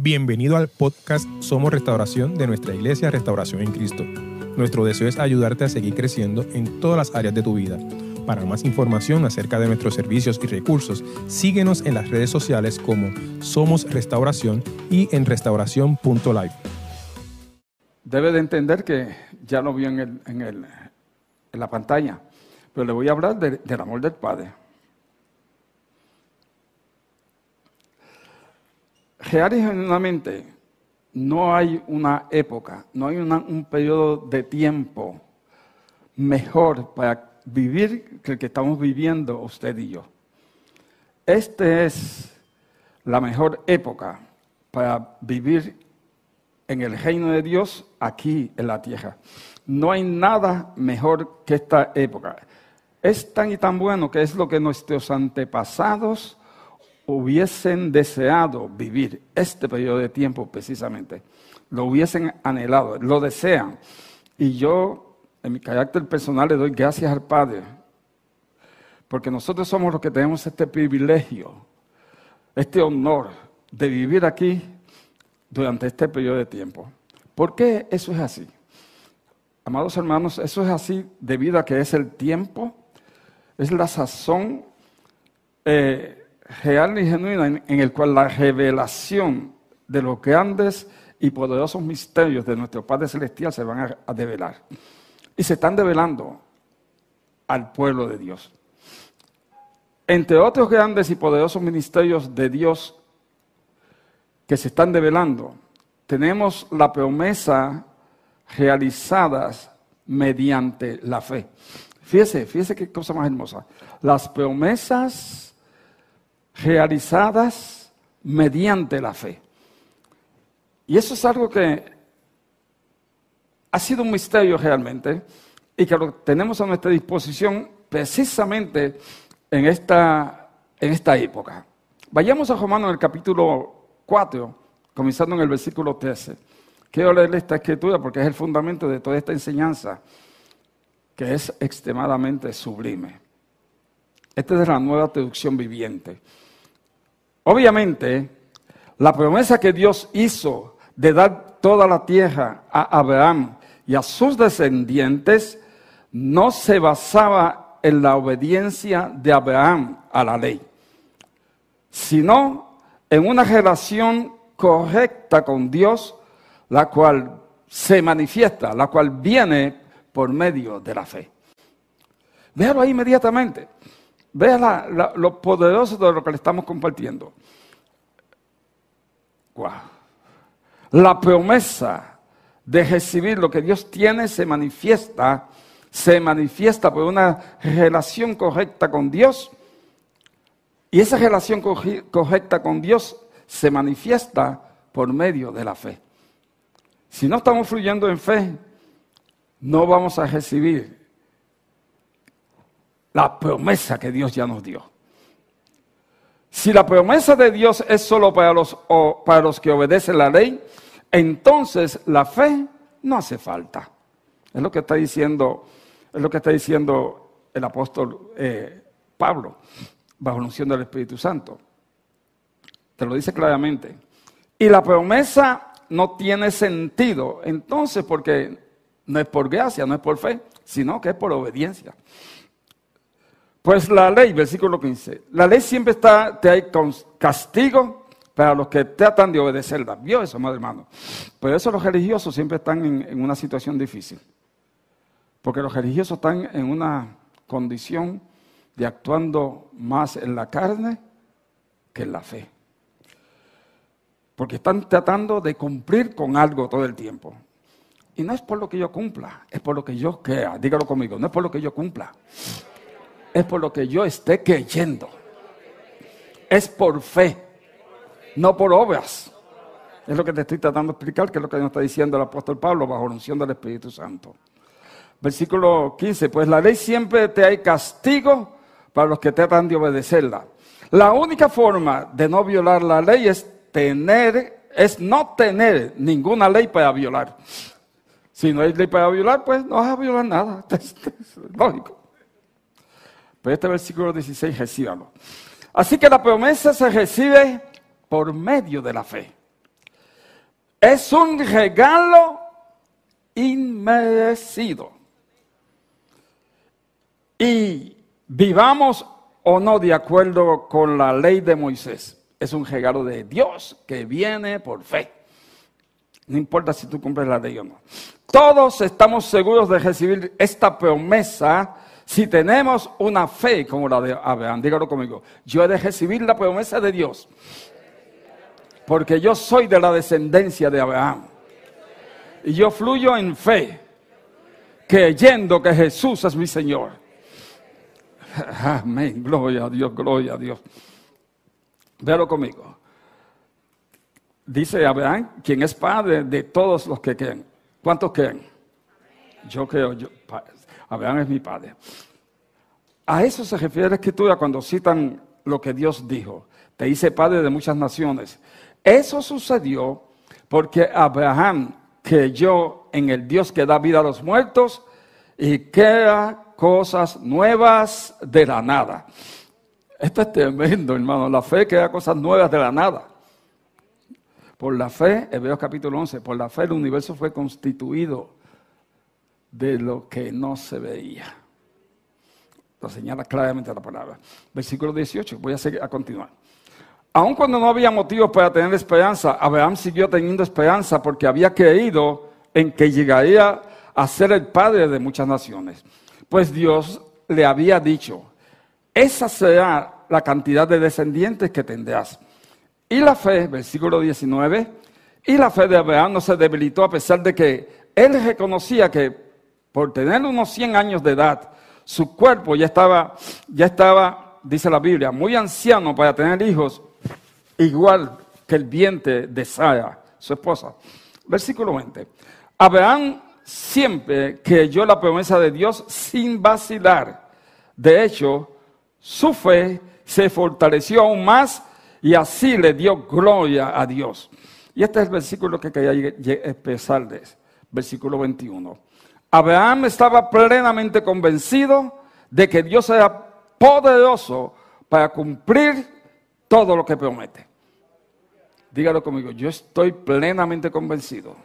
Bienvenido al podcast Somos Restauración de nuestra iglesia Restauración en Cristo. Nuestro deseo es ayudarte a seguir creciendo en todas las áreas de tu vida. Para más información acerca de nuestros servicios y recursos, síguenos en las redes sociales como Somos Restauración y en restauración.live. Debe de entender que ya lo vio en, el- en el- en la pantalla, pero le voy a hablar de- del amor del Padre. Real no hay una época, no hay un periodo de tiempo mejor para vivir que el que estamos viviendo usted y yo. Esta es la mejor época para vivir en el reino de Dios aquí en la tierra. No hay nada mejor que esta época. Es tan y tan bueno que es lo que nuestros antepasados hubiesen deseado vivir este periodo de tiempo precisamente. Lo hubiesen anhelado, lo desean. Y yo, en mi carácter personal, le doy gracias al Padre, porque nosotros somos los que tenemos este privilegio, este honor de vivir aquí durante este periodo de tiempo. ¿Por qué eso es así? Amados hermanos, eso es así debido a que es el tiempo, es la sazón eh, real y genuina en, el cual la revelación de los grandes y poderosos misterios de nuestro Padre Celestial se van a, a develar. Y se están develando al pueblo de Dios. Entre otros grandes y poderosos ministerios de Dios que se están develando, tenemos la promesa realizadas mediante la fe. Fíjese, fíjese qué cosa más hermosa. Las promesas realizadas mediante la fe. Y eso es algo que ha sido un misterio realmente y que lo tenemos a nuestra disposición precisamente en esta, en esta época. Vayamos a Romanos en el capítulo 4, comenzando en el versículo 13. Quiero leer esta escritura porque es el fundamento de toda esta enseñanza que es extremadamente sublime. Esta es la nueva traducción viviente. Obviamente, la promesa que Dios hizo de dar toda la tierra a Abraham y a sus descendientes no se basaba en la obediencia de Abraham a la ley, sino en una relación correcta con Dios, la cual se manifiesta, la cual viene por medio de la fe. Véalo ahí inmediatamente. Vea lo poderoso de lo que le estamos compartiendo. Guau. La promesa de recibir lo que Dios tiene se manifiesta, se manifiesta por una relación correcta con Dios. Y esa relación correcta con Dios se manifiesta por medio de la fe. Si no estamos fluyendo en fe, no vamos a recibir la promesa que Dios ya nos dio. Si la promesa de Dios es solo para los, para los que obedecen la ley, entonces la fe no hace falta. Es lo que está diciendo, es lo que está diciendo el apóstol eh, Pablo, bajo la unción del Espíritu Santo. Te lo dice claramente. Y la promesa no tiene sentido, entonces, porque no es por gracia, no es por fe, sino que es por obediencia. Pues la ley, versículo 15, la ley siempre está, te hay castigo para los que tratan de obedecerla. ¿Vio eso, madre hermano? Por eso los religiosos siempre están en, en una situación difícil. Porque los religiosos están en una condición de actuando más en la carne que en la fe. Porque están tratando de cumplir con algo todo el tiempo. Y no es por lo que yo cumpla, es por lo que yo crea. Dígalo conmigo, no es por lo que yo cumpla es por lo que yo esté creyendo. Es por fe, no por obras. Es lo que te estoy tratando de explicar, que es lo que nos está diciendo el apóstol Pablo bajo la unción del Espíritu Santo. Versículo 15, pues la ley siempre te hay castigo para los que tratan de obedecerla. La única forma de no violar la ley es tener, es no tener ninguna ley para violar. Si no hay ley para violar, pues no vas a violar nada. Es lógico. Pero este versículo 16, recíbalo. Así que la promesa se recibe por medio de la fe. es un regalo inmerecido. Y vivamos o no de acuerdo con la ley de Moisés. Es un regalo de Dios que viene por fe. No importa si tú cumples la ley o no. Todos estamos seguros de recibir esta promesa si tenemos una fe como la de Abraham. Dígalo conmigo. Yo he de recibir la promesa de Dios. Porque yo soy de la descendencia de Abraham. Y yo fluyo en fe, creyendo que Jesús es mi Señor. Amén. Gloria a Dios, gloria a Dios. Véalo conmigo. Dice Abraham, quien es padre de todos los que creen. ¿Cuántos creen? Yo creo, yo, Abraham es mi padre. A eso se refiere la escritura cuando citan lo que Dios dijo. Te hice padre de muchas naciones. Eso sucedió porque Abraham creyó en el Dios que da vida a los muertos y crea cosas nuevas de la nada. Esto es tremendo, hermano. La fe crea cosas nuevas de la nada. Por la fe, Hebreos capítulo 11, por la fe el universo fue constituido de lo que no se veía. Lo señala claramente la palabra. Versículo 18, voy a, seguir, a continuar. Aun cuando no había motivos para tener esperanza, Abraham siguió teniendo esperanza porque había creído en que llegaría a ser el padre de muchas naciones. Pues Dios le había dicho, esa será la cantidad de descendientes que tendrás. Y la fe, versículo 19, y la fe de Abraham no se debilitó a pesar de que él reconocía que por tener unos 100 años de edad, su cuerpo ya estaba, ya estaba, dice la Biblia, muy anciano para tener hijos, igual que el vientre de Sara, su esposa. Versículo 20. Abraham siempre creyó la promesa de Dios sin vacilar. De hecho, su fe se fortaleció aún más y así le dio gloria a Dios. Y este es el versículo que quería expresarles, versículo 21. Abraham estaba plenamente convencido de que Dios era poderoso para cumplir todo lo que promete. Dígalo conmigo, yo estoy plenamente convencido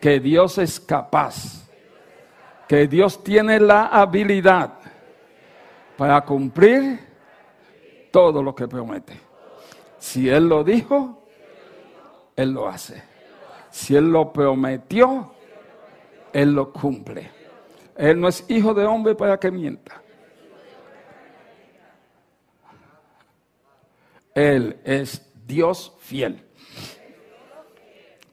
que Dios es capaz, que Dios tiene la habilidad para cumplir todo lo que promete. Si Él lo dijo, Él lo hace. Si Él lo prometió, Él lo cumple. Él no es hijo de hombre para que mienta. Él es Dios fiel.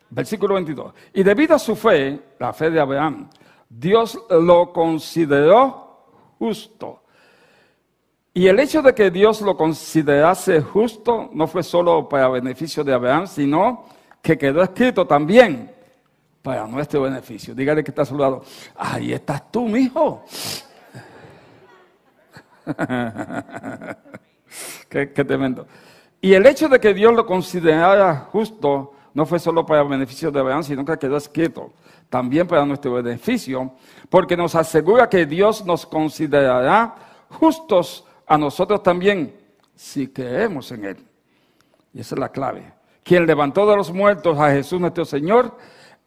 Versículo 22. Y debido a su fe, la fe de Abraham, Dios lo consideró justo y el hecho de que Dios lo considerase justo no fue solo para beneficio de Abraham, sino que quedó escrito también para nuestro beneficio. Dígale que está a su. Ahí estás tú, mi hijo. qué, qué tremendo. Y el hecho de que Dios lo considerara justo no fue solo para beneficio de Abraham, sino que quedó escrito también para nuestro beneficio, porque nos asegura que Dios nos considerará justos a nosotros también si creemos en Él. Y esa es la clave. Quien levantó de los muertos a Jesús nuestro Señor,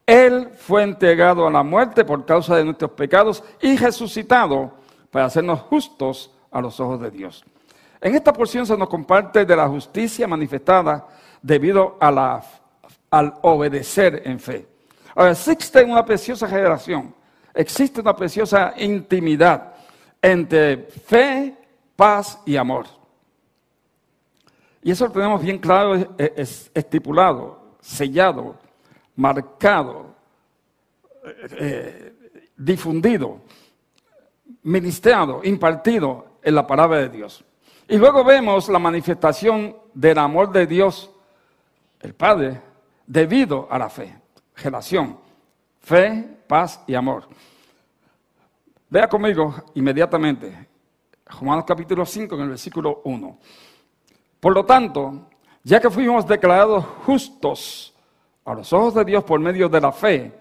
Él fue entregado a la muerte por causa de nuestros pecados y resucitado para hacernos justos a los ojos de Dios. En esta porción se nos comparte de la justicia manifestada debido a la, al obedecer en fe. Ahora, existe una preciosa generación, existe una preciosa intimidad entre fe paz y amor. Y eso lo tenemos bien claro, estipulado, sellado, marcado, eh, difundido, ministrado, impartido en la palabra de Dios. Y luego vemos la manifestación del amor de Dios, el Padre, debido a la fe. Relación, fe, paz y amor. Vea conmigo inmediatamente Romanos capítulo 5 en el versículo 1. Por lo tanto, ya que fuimos declarados justos a los ojos de Dios por medio de la fe,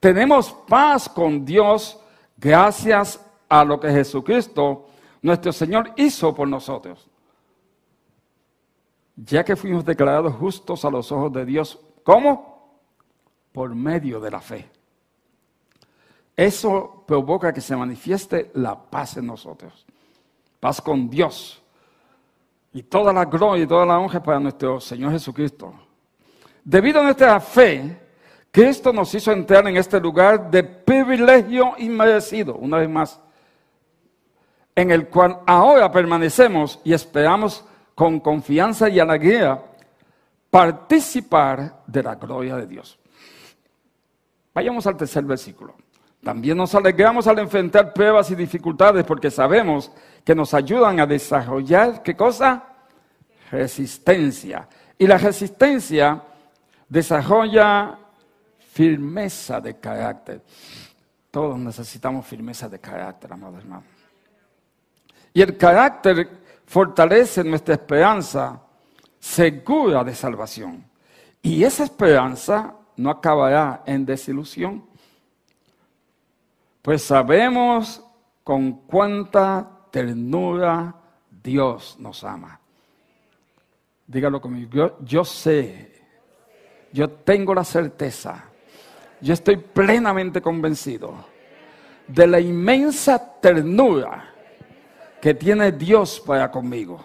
tenemos paz con Dios gracias a lo que Jesucristo, nuestro Señor, hizo por nosotros. Ya que fuimos declarados justos a los ojos de Dios ¿Cómo? Por medio de la fe. Eso provoca que se manifieste la paz en nosotros. Paz con Dios. Y toda la gloria y toda la honra para nuestro Señor Jesucristo. Debido a nuestra fe, Cristo nos hizo entrar en este lugar de privilegio inmerecido, una vez más, en el cual ahora permanecemos y esperamos con confianza y alegría participar de la gloria de Dios. Vayamos al tercer versículo. También nos alegramos al enfrentar pruebas y dificultades porque sabemos que nos ayudan a desarrollar, ¿qué cosa? Resistencia. Y la resistencia desarrolla firmeza de carácter. Todos necesitamos firmeza de carácter, amado hermano. Y el carácter fortalece nuestra esperanza segura de salvación. Y esa esperanza no acabará en desilusión. Pues sabemos con cuánta ternura Dios nos ama. Dígalo conmigo, yo, yo sé, yo tengo la certeza, yo estoy plenamente convencido de la inmensa ternura que tiene Dios para conmigo.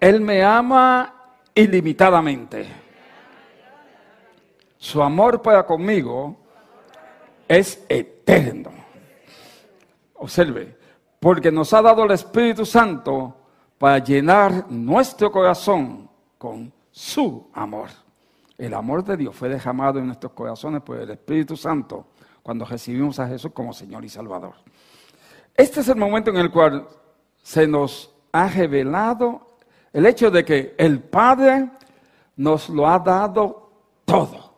Él me ama ilimitadamente. Su amor para conmigo es eterno. Observe, porque nos ha dado el Espíritu Santo para llenar nuestro corazón con su amor. El amor de Dios fue derramado en nuestros corazones por el Espíritu Santo cuando recibimos a Jesús como Señor y Salvador. Este es el momento en el cual se nos ha revelado el hecho de que el Padre nos lo ha dado todo.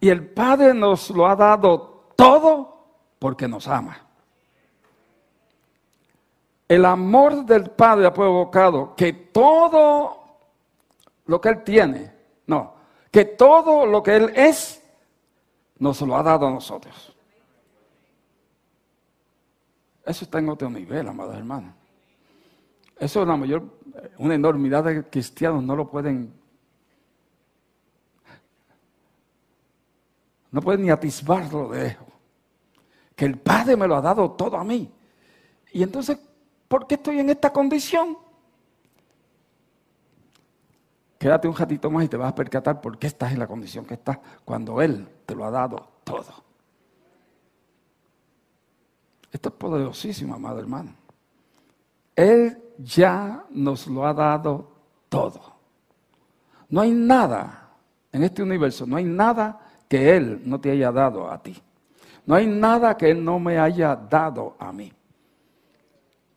Y el Padre nos lo ha dado todo porque nos ama. El amor del Padre ha provocado que todo lo que Él tiene, no, que todo lo que Él es, nos lo ha dado a nosotros. Eso está en otro nivel, amados hermanos. Eso es la mayor, una enormidad de cristianos no lo pueden, no pueden ni atisbarlo de eso. Que el Padre me lo ha dado todo a mí. Y entonces, ¿por qué estoy en esta condición? Quédate un ratito más y te vas a percatar por qué estás en la condición que estás cuando Él te lo ha dado todo. Esto es poderosísimo, amado hermano. Él ya nos lo ha dado todo. No hay nada en este universo, no hay nada que Él no te haya dado a ti. No hay nada que Él no me haya dado a mí.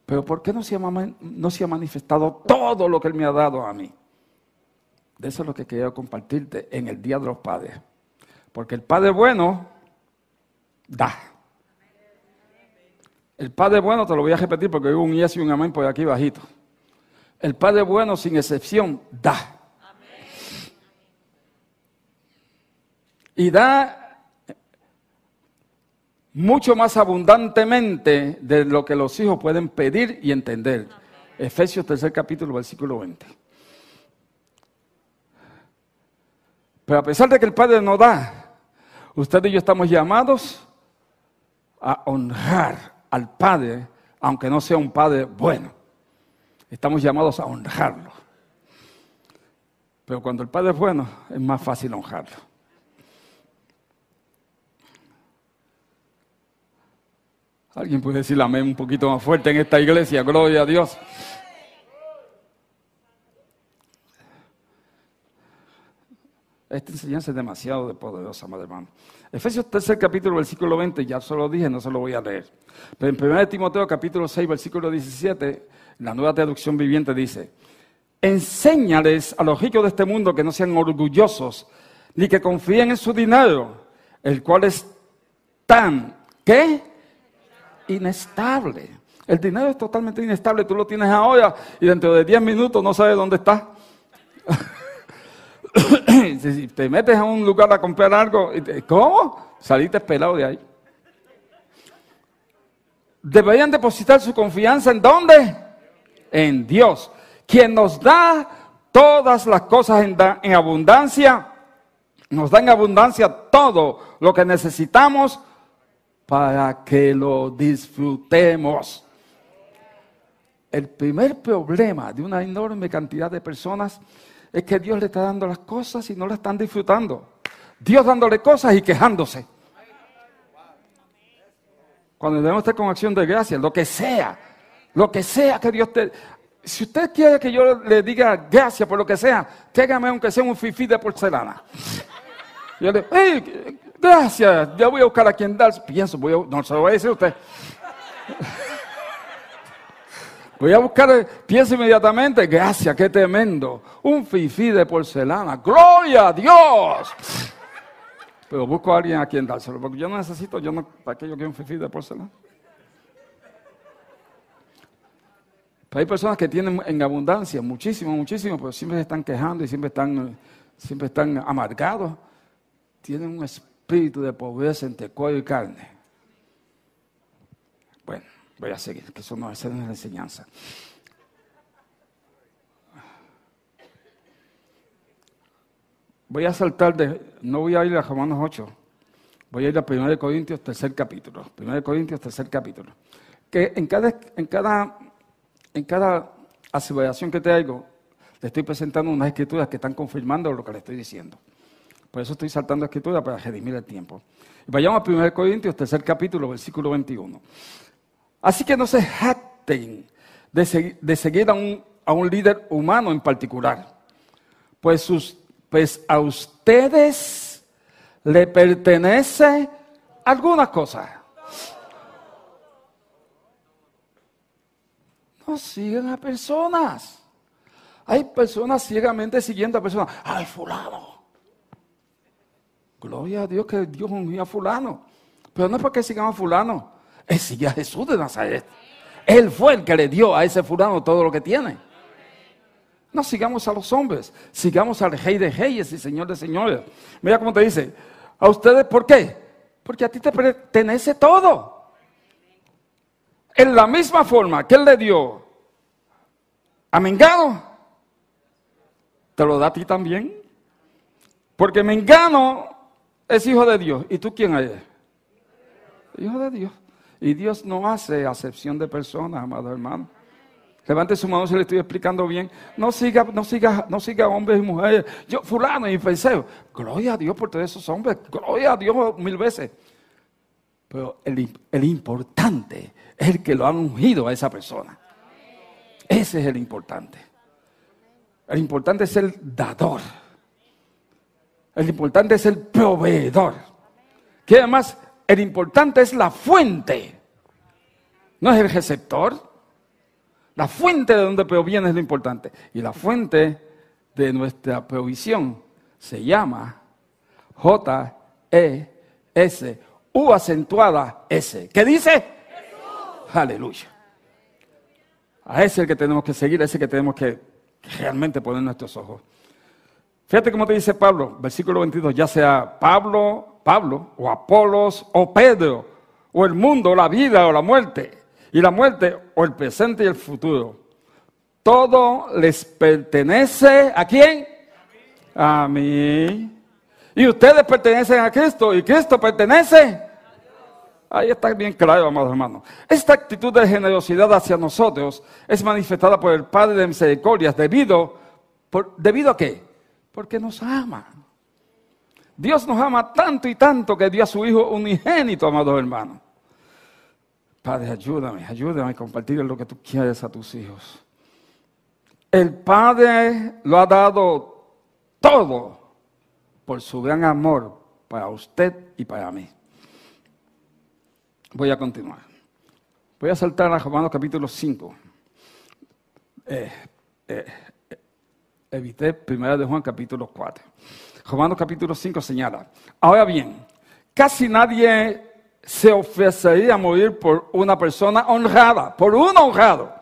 Pero ¿por qué no se, ha, no se ha manifestado todo lo que Él me ha dado a mí? Eso es lo que quería compartirte en el Día de los Padres. Porque el Padre bueno da. El Padre bueno, te lo voy a repetir porque hay un yes y un amén por aquí bajito. El Padre bueno, sin excepción, da. Y da mucho más abundantemente de lo que los hijos pueden pedir y entender. Efesios tercer capítulo, versículo 20. Pero a pesar de que el Padre no da, usted y yo estamos llamados a honrar al Padre, aunque no sea un Padre bueno. Estamos llamados a honrarlo. Pero cuando el Padre es bueno, es más fácil honrarlo. Alguien puede decir amén un poquito más fuerte en esta iglesia, gloria a Dios. Esta enseñanza es demasiado poderosa, madre hermano. Efesios 3, capítulo, versículo 20, ya se lo dije, no se lo voy a leer. Pero en 1 Timoteo, capítulo 6, versículo 17, la nueva traducción viviente dice, enséñales a los ricos de este mundo que no sean orgullosos, ni que confíen en su dinero, el cual es tan, ¿qué? Inestable. El dinero es totalmente inestable, tú lo tienes ahora y dentro de 10 minutos no sabes dónde está. si te metes a un lugar a comprar algo, ¿cómo? Saliste pelado de ahí. Deberían depositar su confianza en dónde? En Dios, quien nos da todas las cosas en, en abundancia, nos da en abundancia todo lo que necesitamos para que lo disfrutemos. El primer problema de una enorme cantidad de personas es que Dios le está dando las cosas y no las están disfrutando. Dios dándole cosas y quejándose. Cuando debemos estar con acción de gracia, lo que sea, lo que sea que Dios te... Si usted quiere que yo le diga gracias por lo que sea, tráigame aunque sea un fifí de porcelana. Yo le hey, gracias, ya voy a buscar a quien dar. Pienso, voy a- no se lo voy a decir a usted. Voy a buscar, eh, pienso inmediatamente, gracias, qué tremendo. Un fifí de porcelana, gloria a Dios. Pero busco a alguien a quien dárselo, porque yo no necesito, yo no, ¿para qué yo quiero un fifí de porcelana? Pero hay personas que tienen en abundancia, muchísimo, muchísimo, pero siempre se están quejando y siempre están, siempre están amargados. Tienen un espíritu de pobreza entre cuello y carne. Voy a seguir, que eso no esa no es la enseñanza. Voy a saltar de, no voy a ir a Romanos 8, voy a ir a 1 Corintios, tercer capítulo. 1 Corintios, tercer capítulo. Que en cada, en cada, en cada aseveración que traigo, le estoy presentando unas escrituras que están confirmando lo que le estoy diciendo. Por eso estoy saltando escrituras para redimir el tiempo. Vayamos a 1 Corintios, tercer capítulo, versículo 21. Así que no se jacten de, segui- de seguir a un, líder humano en particular, pues, pues a ustedes le pertenece alguna cosa. No sigan a personas. Hay personas ciegamente siguiendo a personas. ¡Ay, fulano! Gloria a Dios que Dios ungió a fulano. Pero no es porque sigan a fulano. Sigue a Jesús de Nazaret. Él fue el que le dio a ese fulano todo lo que tiene. No sigamos a los hombres, sigamos al rey de reyes y señor de señores. Mira cómo te dice, a ustedes, ¿por qué? Porque a ti te pertenece todo. En la misma forma que él le dio a Mengano, te lo da a ti también. Porque Mengano es hijo de Dios. ¿Y tú quién eres? Hijo de Dios. Y Dios no hace acepción de personas, amado hermano. Levante su mano si le estoy explicando bien. No siga, no siga, no siga hombres y mujeres. Yo, fulano, y pensé, gloria a Dios por todos esos hombres. Gloria a Dios mil veces. Pero el, el importante es el que lo han ungido a esa persona. Ese es el importante. El importante es el dador. El importante es el proveedor. Que además, el importante es la fuente. No es el receptor. La fuente de donde proviene es lo importante. Y la fuente de nuestra provisión se llama J-E-S, U acentuada S. ¿Qué dice? Aleluya. A ese es el que tenemos que seguir, a ese que tenemos que realmente poner nuestros ojos. Fíjate cómo te dice Pablo, versículo 22, ya sea Pablo, Pablo, o Apolos, o Pedro, o el mundo, la vida, o la muerte, y la muerte, o el presente y el futuro. Todo les pertenece a quién? A mí. Y ustedes pertenecen a Cristo, y Cristo pertenece. Ahí está bien claro, amados hermanos. Esta actitud de generosidad hacia nosotros es manifestada por el Padre de Misericordias debido, por, ¿debido a qué? Porque nos ama. Dios nos ama tanto y tanto que dio a su Hijo unigénito, amados hermanos. Padre, ayúdame, ayúdame a compartir lo que tú quieres a tus hijos. El Padre lo ha dado todo por su gran amor para usted y para mí. Voy a continuar. Voy a saltar a Romanos capítulo 5. Eh, eh, evité de Juan capítulo 4. Romanos capítulo 5 señala. Ahora bien, casi nadie se ofrecería a morir por una persona honrada, por un honrado.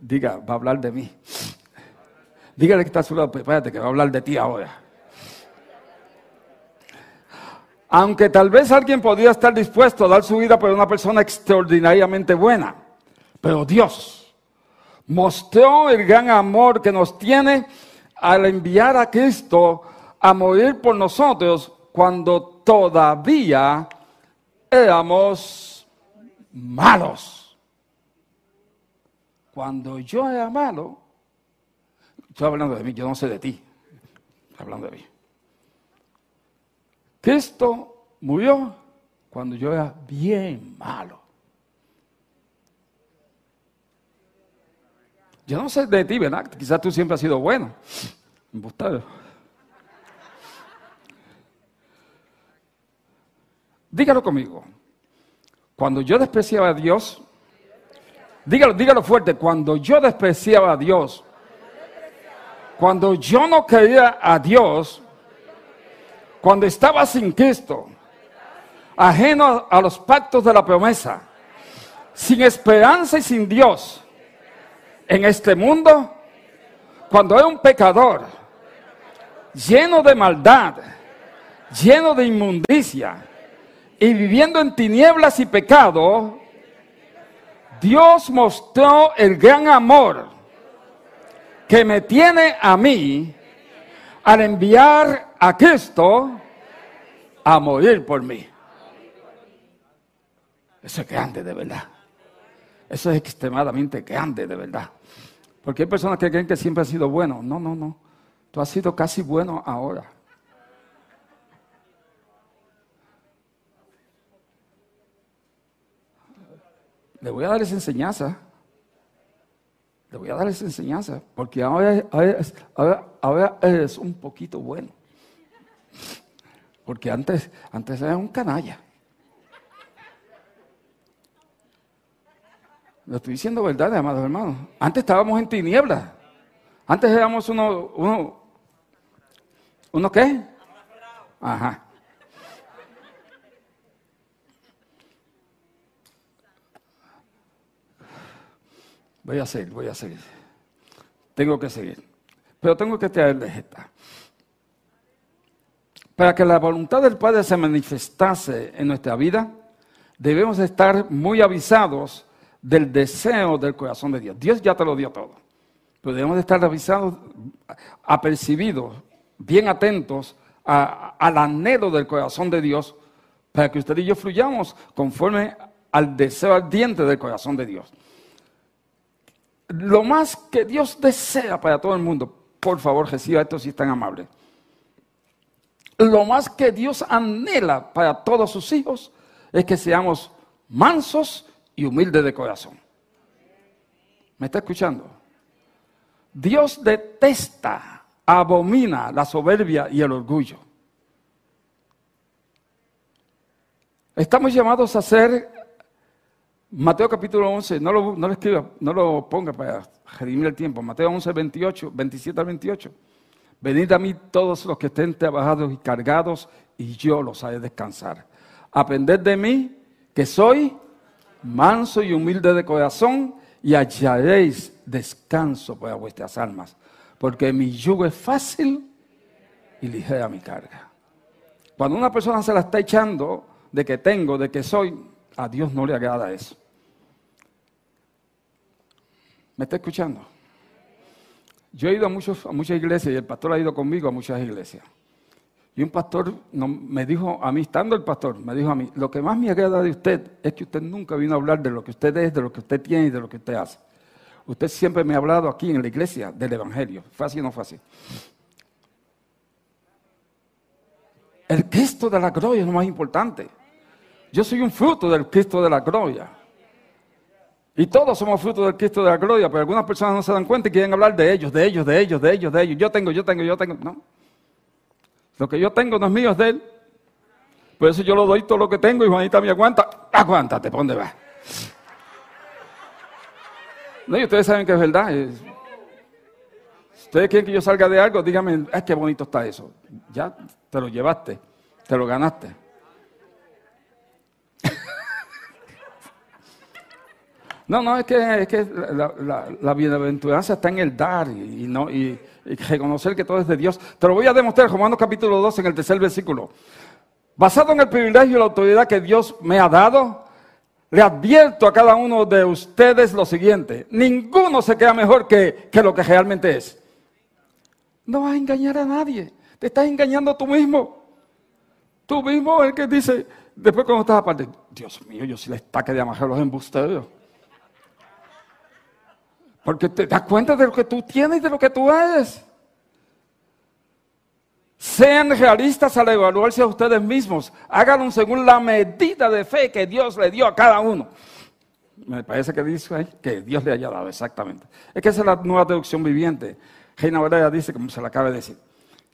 Diga, va a hablar de mí. Dígale que está a su lado, prepárate que va a hablar de ti ahora. Aunque tal vez alguien podría estar dispuesto a dar su vida por una persona extraordinariamente buena, pero Dios, mostró el gran amor que nos tiene al enviar a Cristo a morir por nosotros cuando todavía éramos malos. Cuando yo era malo, estoy hablando de mí, yo no sé de ti, estoy hablando de mí. Cristo murió cuando yo era bien malo. Yo no sé de ti, ¿verdad? Quizás tú siempre has sido bueno. Dígalo conmigo. Cuando yo despreciaba a Dios, dígalo, dígalo fuerte, cuando yo despreciaba a Dios, cuando yo no quería a Dios, cuando estaba sin Cristo, ajeno a los pactos de la promesa, sin esperanza y sin Dios, en este mundo, cuando era un pecador, lleno de maldad, lleno de inmundicia y viviendo en tinieblas y pecado, Dios mostró el gran amor que me tiene a mí al enviar a Cristo a morir por mí. Eso es grande de verdad. Eso es extremadamente grande de verdad. Porque hay personas que creen que siempre ha sido bueno. No, no, no. Tú has sido casi bueno ahora. Le voy a dar esa enseñanza. Le voy a dar esa enseñanza. Porque ahora, ahora, ahora eres un poquito bueno. Porque antes, antes un canalla. Lo estoy diciendo verdad, amados hermanos. Antes estábamos en tinieblas. Antes éramos uno, uno, ¿uno qué? Ajá. Voy a seguir, voy a seguir. Tengo que seguir. Pero tengo que traerles esta. Para que la voluntad del Padre se manifestase en nuestra vida, debemos estar muy avisados del deseo del corazón de Dios. Dios ya te lo dio todo. Pero debemos de estar avisados, apercibidos, bien atentos al anhelo del corazón de Dios para que usted y yo fluyamos conforme al deseo ardiente del corazón de Dios. Lo más que Dios desea para todo el mundo, por favor, reciba esto si es tan amable. Lo más que Dios anhela para todos sus hijos es que seamos mansos y humilde de corazón. ¿Me está escuchando? Dios detesta, abomina la soberbia y el orgullo. Estamos llamados a ser, Mateo capítulo 11, no lo, no lo escriba, no lo ponga para redimir el tiempo, Mateo 11, 28, 27 al 28. Venid a mí todos los que estén trabajados y cargados, y yo los haré descansar. Aprended de mí, que soy manso y humilde de corazón, y hallaréis descanso para vuestras almas, porque mi yugo es fácil y ligera mi carga. Cuando una persona se la está echando de que tengo, de que soy, a Dios no le agrada eso. ¿Me está escuchando? Yo he ido a, muchos, a muchas iglesias y el pastor ha ido conmigo a muchas iglesias. Y un pastor me dijo a mí, estando el pastor, me dijo a mí, lo que más me agrada de usted es que usted nunca vino a hablar de lo que usted es, de lo que usted tiene y de lo que usted hace. Usted siempre me ha hablado aquí en la iglesia del Evangelio. ¿Fácil o no fácil? El Cristo de la gloria es lo más importante. Yo soy un fruto del Cristo de la gloria. Y todos somos frutos del Cristo de la gloria, pero algunas personas no se dan cuenta y quieren hablar de ellos, de ellos, de ellos, de ellos, de ellos. Yo tengo, yo tengo, yo tengo. No. Lo que yo tengo no es mío, es de él. Por eso yo lo doy todo lo que tengo y Juanita me aguanta. Aguántate, ¿por dónde vas? No, y ustedes saben que es verdad. Ustedes quieren que yo salga de algo, díganme, es qué bonito está eso. Ya te lo llevaste, te lo ganaste. No, no, es que, es que la, bienaventuranza está en el dar y, no, y, reconocer que todo es de Dios. Te lo voy a demostrar, Romanos capítulo 2, en el tercer versículo. Basado en el privilegio y la autoridad que Dios me ha dado, le advierto a cada uno de ustedes lo siguiente, ninguno se queda mejor que, que lo que realmente es. No vas a engañar a nadie, te estás engañando tú mismo. Tú mismo el que dice, después cuando estás aparte, Dios mío, yo sí le estaque de amajar los embusteros. Porque te das cuenta de lo que tú tienes y de lo que tú eres. Sean realistas al evaluarse a ustedes mismos. Háganlo según la medida de fe que Dios le dio a cada uno. Me parece que dice que Dios le haya dado, exactamente. Es que esa es la nueva traducción viviente. Reina Valera dice, como se la acaba de decir.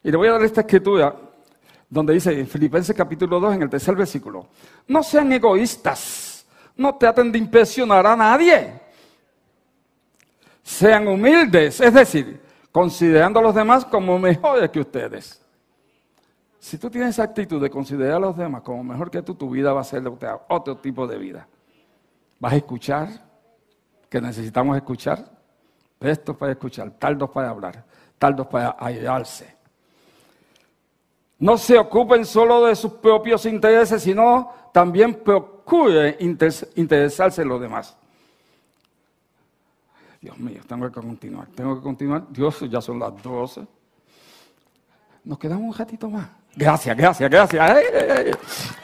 Y le voy a dar esta escritura donde dice en Filipenses capítulo 2, en el tercer versículo. No sean egoístas. No traten de impresionar a nadie. Sean humildes, es decir, considerando a los demás como mejores que ustedes. Si tú tienes esa actitud de considerar a los demás como mejor que tú, tu vida va a ser otro tipo de vida. Vas a escuchar, que necesitamos escuchar, prestos para escuchar, tardos para hablar, tardos para ayudarse. No se ocupen solo de sus propios intereses, sino también procuren interesarse en los demás. Dios mío, tengo que continuar, tengo que continuar. Dios, ya son las 12. Nos quedamos un ratito más. Gracias, gracias, gracias.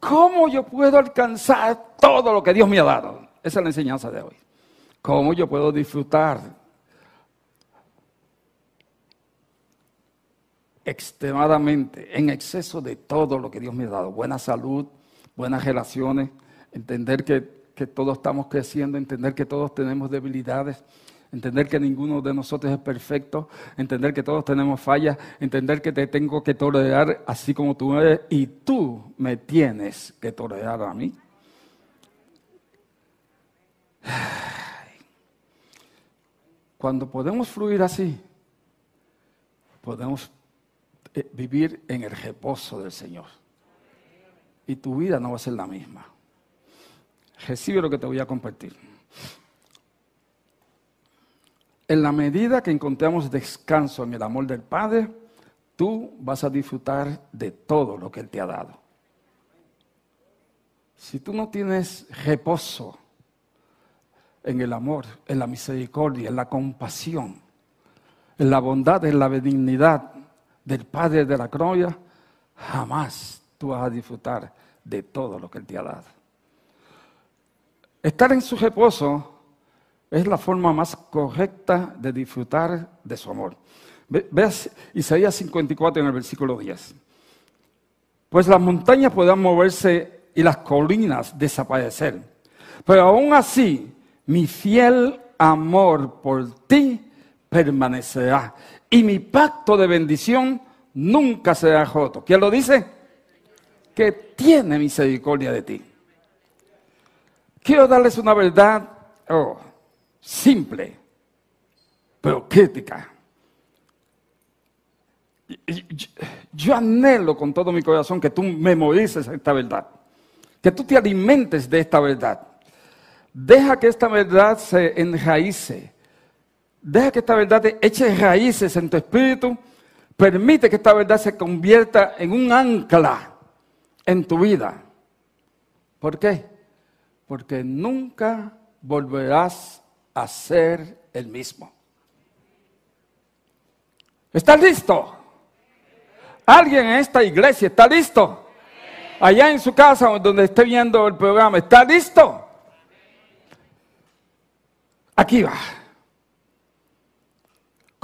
¿Cómo yo puedo alcanzar todo lo que Dios me ha dado? Esa es la enseñanza de hoy. ¿Cómo yo puedo disfrutar extremadamente, en exceso de todo lo que Dios me ha dado. Buena salud, buenas relaciones, entender que, todos estamos creciendo, entender que todos tenemos debilidades, entender que ninguno de nosotros es perfecto, entender que todos tenemos fallas, entender que te tengo que tolerar así como tú eres y tú me tienes que tolerar a mí. Cuando podemos fluir así, podemos vivir en el reposo del Señor. Y tu vida no va a ser la misma. Recibe lo que te voy a compartir. En la medida que encontramos descanso en el amor del Padre, tú vas a disfrutar de todo lo que Él te ha dado. Si tú no tienes reposo en el amor, en la misericordia, en la compasión, en la bondad, en la benignidad, del Padre de la gloria, jamás tú vas a disfrutar de todo lo que Él te ha dado. Estar en su reposo es la forma más correcta de disfrutar de su amor. Veas Isaías 54 en el versículo 10. Pues las montañas podrán moverse y las colinas desaparecer. Pero aún así, mi fiel amor por ti permanecerá y mi pacto de bendición nunca será roto. ¿Quién lo dice? Que tiene misericordia de ti. Quiero darles una verdad oh, simple, pero crítica. Yo anhelo con todo mi corazón que tú memorices esta verdad, que tú te alimentes de esta verdad. Deja que esta verdad se enraíce Deja que esta verdad te eche raíces en tu espíritu. Permite que esta verdad se convierta en un ancla en tu vida. ¿Por qué? Porque nunca volverás a ser el mismo. ¿Estás listo? ¿Alguien en esta iglesia está listo? Allá en su casa donde esté viendo el programa, ¿está listo? Aquí va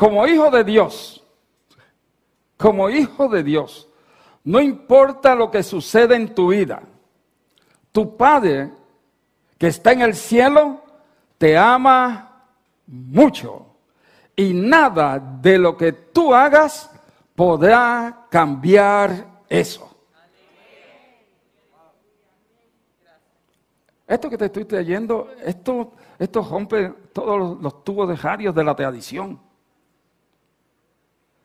como hijo de Dios, como hijo de Dios, no importa lo que suceda en tu vida, tu Padre que está en el cielo te ama mucho y nada de lo que tú hagas podrá cambiar eso. Esto que te estoy trayendo, esto, esto rompe todos los, los tubos de radios de la tradición.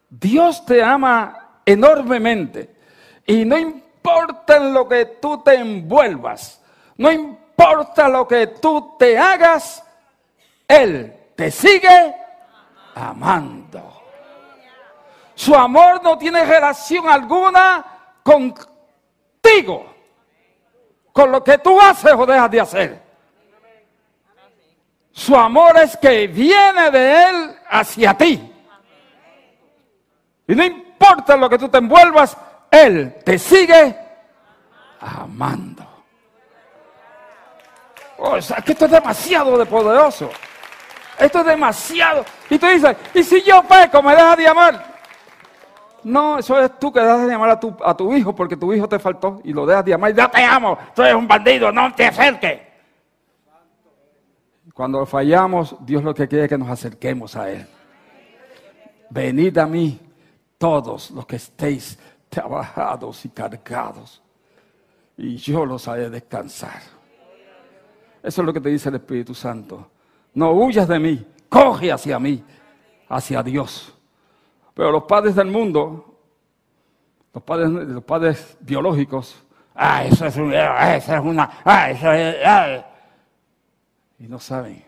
Dios te ama enormemente y no importa en lo que tú te envuelvas, no importa lo que tú te hagas, Él te sigue amando. Su amor no tiene relación alguna contigo, con lo que tú haces o dejas de hacer. Su amor es que viene de Él hacia ti. Y no importa lo que tú te envuelvas, Él te sigue amando. Oh, o sea, que esto es demasiado de poderoso. Esto es demasiado. Y tú dices, ¿y si yo peco, me dejas de amar? No, eso es tú que dejas de amar a tu, a tu hijo porque tu hijo te faltó y lo dejas de amar. Y yo te amo, tú eres un bandido, no te acerques. Cuando fallamos, Dios lo que quiere es que nos acerquemos a Él. Venid a mí todos los que estéis trabajados y cargados, y yo los haré descansar. Eso es lo que te dice el Espíritu Santo. No huyas de mí, coge hacia mí, hacia Dios. Pero los padres del mundo, los padres, los padres biológicos, ah, eso es, una, eso es una, ah, eso es, ah". y no saben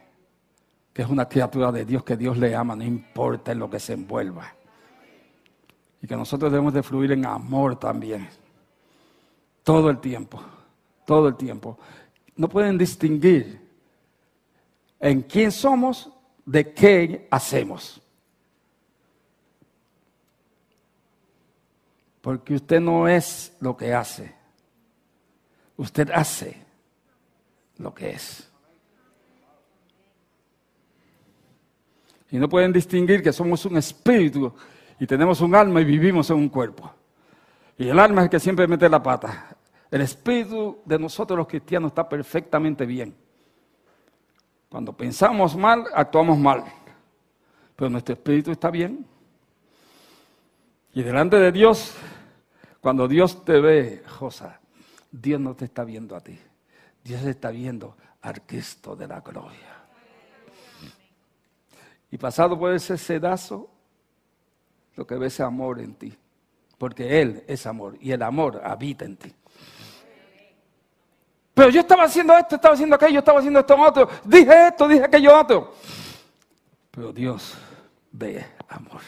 que es una criatura de Dios que Dios le ama, no importa en lo que se envuelva. Y que nosotros debemos de fluir en amor también. Todo el tiempo, todo el tiempo. No pueden distinguir en quién somos de qué hacemos. Porque usted no es lo que hace. Usted hace lo que es. Y no pueden distinguir que somos un espíritu y tenemos un alma y vivimos en un cuerpo. Y el alma es el que siempre mete la pata. El espíritu de nosotros los cristianos está perfectamente bien. Cuando pensamos mal, actuamos mal. Pero nuestro espíritu está bien. Y delante de Dios, cuando Dios te ve, Josa, Dios no te está viendo a ti. Dios está viendo al Cristo de la gloria. Y pasado por ese sedazo, lo que ve es amor en ti. Porque Él es amor y el amor habita en ti. Pero yo estaba haciendo esto, estaba haciendo aquello, estaba haciendo esto otro. Dije esto, dije aquello otro. Pero Dios ve amor.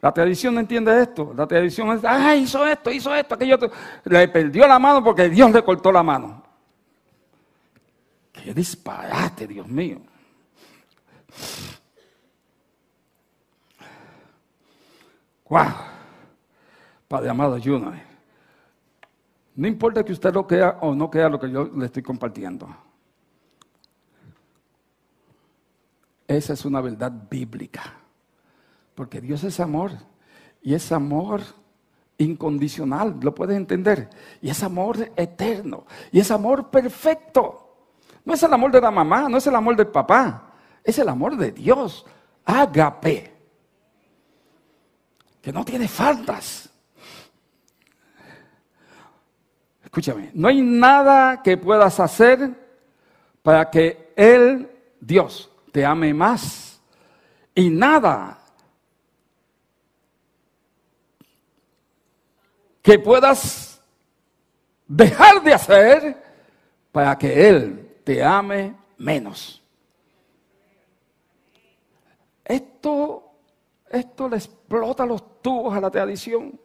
La tradición no entiende esto. La tradición es, ah, hizo esto, hizo esto, aquello otro. Le perdió la mano porque Dios le cortó la mano. Qué disparate, Dios mío. ¡Wow! Padre amado, ayúdame. No importa que usted lo crea o no crea lo que yo le estoy compartiendo. Esa es una verdad bíblica. Porque Dios es amor. Y es amor incondicional, lo puedes entender. Y es amor eterno. Y es amor perfecto. No es el amor de la mamá, no es el amor del papá. Es el amor de Dios. Ágape que no tiene faltas. Escúchame, no hay nada que puedas hacer para que Él, Dios, te ame más. Y nada que puedas dejar de hacer para que Él te ame menos. Esto esto le explota los tubos a la tradición.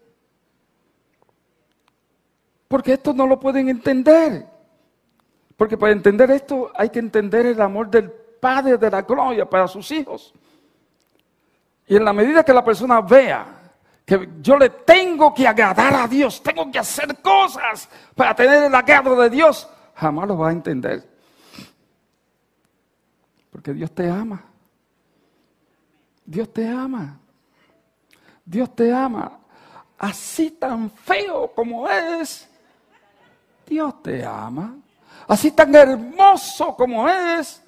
Porque esto no lo pueden entender. Porque para entender esto hay que entender el amor del Padre de la gloria para sus hijos. Y en la medida que la persona vea que yo le tengo que agradar a Dios, tengo que hacer cosas para tener el agrado de Dios, jamás lo va a entender. Porque Dios te ama. Dios te ama. Dios te ama. Así tan feo como es, Dios te ama. Así tan hermoso como es,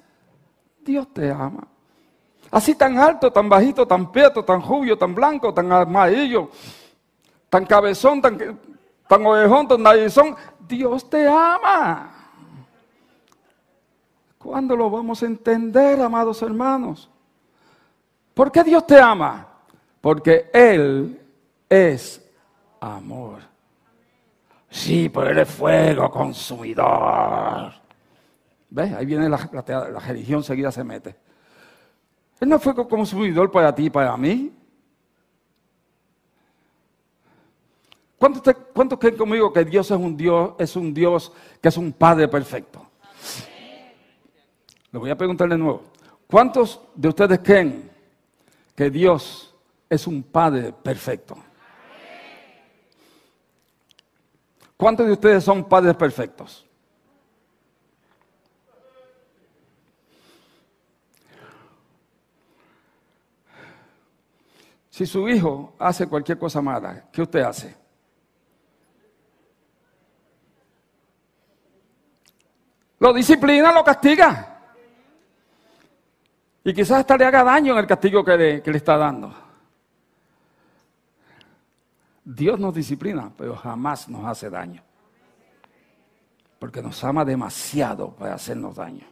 Dios te ama. Así tan alto, tan bajito, tan prieto, tan rubio, tan blanco, tan amarillo, tan cabezón, tan, tan orejón, tan narizón, Dios te ama. ¿Cuándo lo vamos a entender, amados hermanos? ¿Por qué Dios te ama? Porque Él es amor. Sí, pero Él es fuego consumidor. ¿Ves? Ahí viene la, religión, seguida se mete. Él no fuego consumidor para ti y para mí. ¿Cuántos, creen conmigo que Dios es un Dios, es un Dios que es un Padre perfecto? Le voy a preguntar de nuevo. ¿Cuántos de ustedes creen que Dios es un Padre perfecto? ¿Cuántos de ustedes son padres perfectos? Si su hijo hace cualquier cosa mala, ¿qué usted hace? Lo disciplina, lo castiga. Y quizás hasta le haga daño en el castigo que le, está dando. Dios nos disciplina, pero jamás nos hace daño. Porque nos ama demasiado para hacernos daño.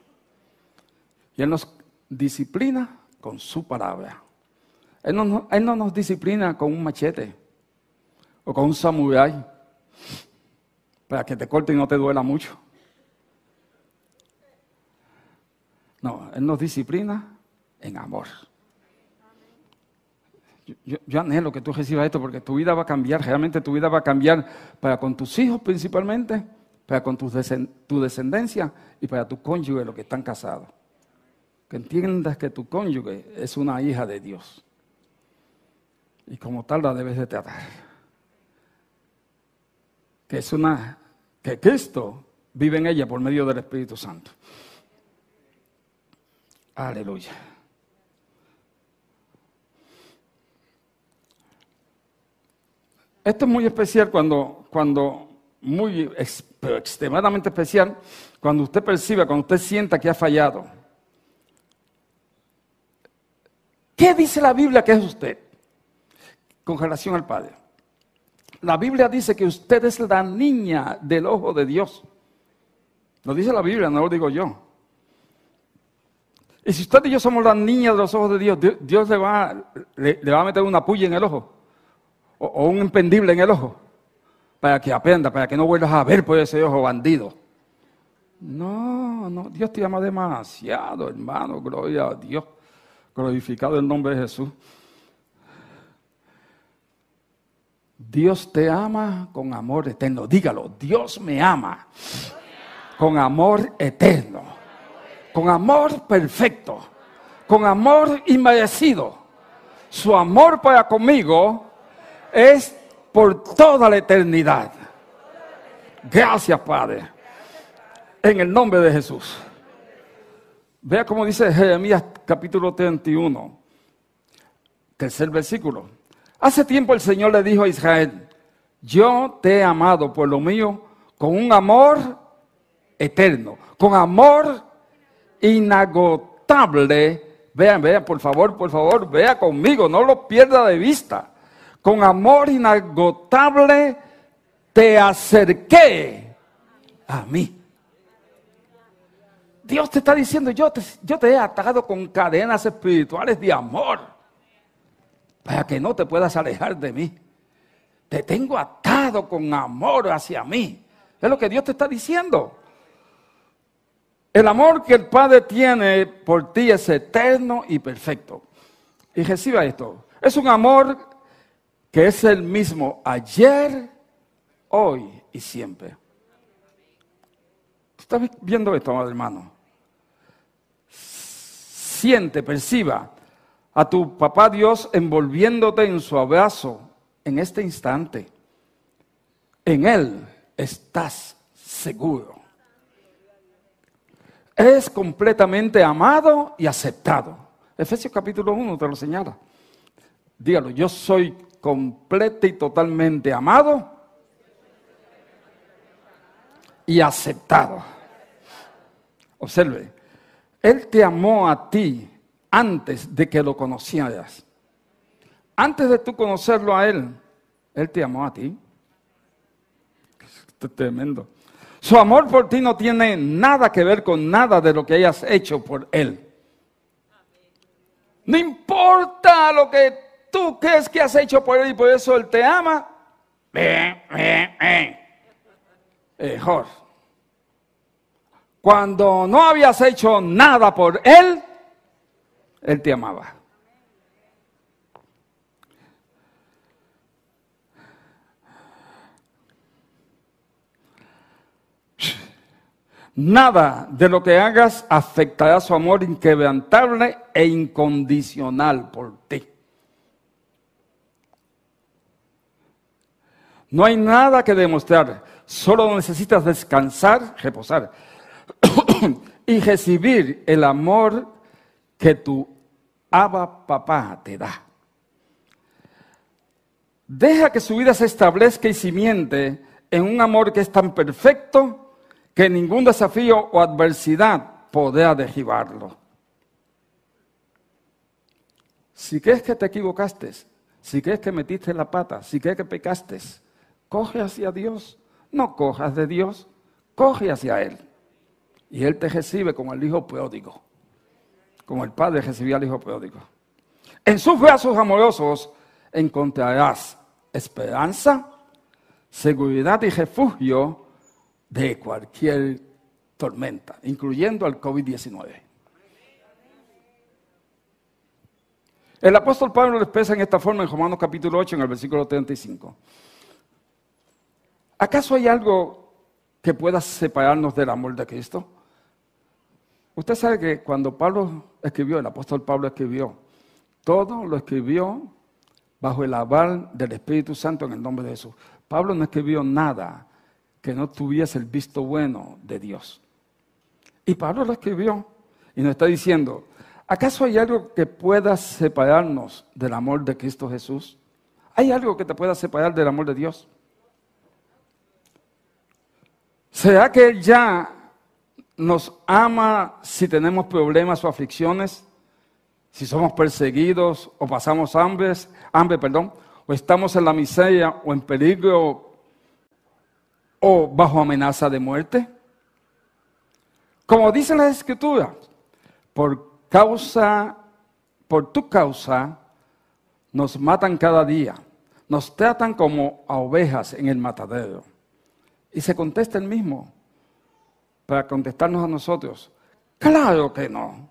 Y Él nos disciplina con su palabra. Él no, él no nos disciplina con un machete o con un samurái para que te corte y no te duela mucho. No, Él nos disciplina en amor. Yo, anhelo que tú recibas esto porque tu vida va a cambiar, realmente tu vida va a cambiar para con tus hijos principalmente, para con tu, descendencia y para tu cónyuge, los que están casados. Que entiendas que tu cónyuge es una hija de Dios. Y como tal la debes de tratar. Que es una, que Cristo vive en ella por medio del Espíritu Santo. Aleluya. Esto es muy especial cuando, cuando muy, extremadamente especial, cuando usted percibe, cuando usted sienta que ha fallado. ¿Qué dice la Biblia que es usted con relación al Padre? La Biblia dice que usted es la niña del ojo de Dios. Lo dice la Biblia, no lo digo yo. Y si usted y yo somos las niñas de los ojos de Dios, Dios le va, le, va a meter una puya en el ojo o, un empendible en el ojo para que aprenda, para que no vuelvas a ver por ese ojo bandido. No, no, Dios te ama demasiado, hermano, gloria a Dios, glorificado el nombre de Jesús. Dios te ama con amor eterno. Dígalo, Dios me ama con amor eterno con amor perfecto, con amor inmerecido. Su amor para conmigo es por toda la eternidad. Gracias, Padre. En el nombre de Jesús. Vea cómo dice Jeremías capítulo 31, tercer versículo. Hace tiempo el Señor le dijo a Israel, yo te he amado por lo mío con un amor eterno, con amor inagotable. Vean, vean, por favor, por favor, vea conmigo, no lo pierda de vista. Con amor inagotable te acerqué a mí. Dios te está diciendo, yo te, yo te he atado con cadenas espirituales de amor para que no te puedas alejar de mí. Te tengo atado con amor hacia mí. Es lo que Dios te está diciendo. El amor que el Padre tiene por ti es eterno y perfecto. Y reciba esto. Es un amor que es el mismo ayer, hoy y siempre. ¿Estás viendo esto, amado hermano? Siente, perciba a tu papá Dios envolviéndote en su abrazo en este instante. En Él estás seguro es completamente amado y aceptado. Efesios capítulo 1 te lo señala. Dígalo, yo soy completo y totalmente amado y aceptado. Observe, Él te amó a ti antes de que lo conocieras. Antes de tú conocerlo a Él, Él te amó a ti. Esto es tremendo. Su amor por ti no tiene nada que ver con nada de lo que hayas hecho por Él. No importa lo que tú crees que has hecho por Él y por eso Él te ama. mejor. Cuando no habías hecho nada por Él, Él te amaba. Nada de lo que hagas afectará su amor inquebrantable e incondicional por ti. No hay nada que demostrar, solo necesitas descansar, reposar y recibir el amor que tu Abba papá te da. Deja que su vida se establezca y simiente en un amor que es tan perfecto que ningún desafío o adversidad podrá derribarlo. Si crees que te equivocaste, si crees que metiste la pata, si crees que pecaste, coge hacia Dios. No cojas de Dios, coge hacia Él. Y Él te recibe como el hijo pródigo, como el padre recibía al hijo pródigo. En sus brazos amorosos encontrarás esperanza, seguridad y refugio de cualquier tormenta, incluyendo al COVID-19. El apóstol Pablo lo expresa en esta forma en Romanos capítulo 8, en el versículo 35. ¿Acaso hay algo que pueda separarnos del amor de Cristo? Usted sabe que cuando Pablo escribió, el apóstol Pablo escribió, todo lo escribió bajo el aval del Espíritu Santo en el nombre de Jesús. Pablo no escribió nada que no tuviese el visto bueno de Dios. Y Pablo lo escribió y nos está diciendo, ¿acaso hay algo que pueda separarnos del amor de Cristo Jesús? ¿Hay algo que te pueda separar del amor de Dios? ¿Será que Él ya nos ama si tenemos problemas o aflicciones? Si somos perseguidos o pasamos hambre, hambre, perdón, o estamos en la miseria o en peligro o bajo amenaza de muerte? Como dicen las escrituras, por causa, por tu causa, nos matan cada día, nos tratan como a ovejas en el matadero. Y se contesta el mismo para contestarnos a nosotros. Claro que no.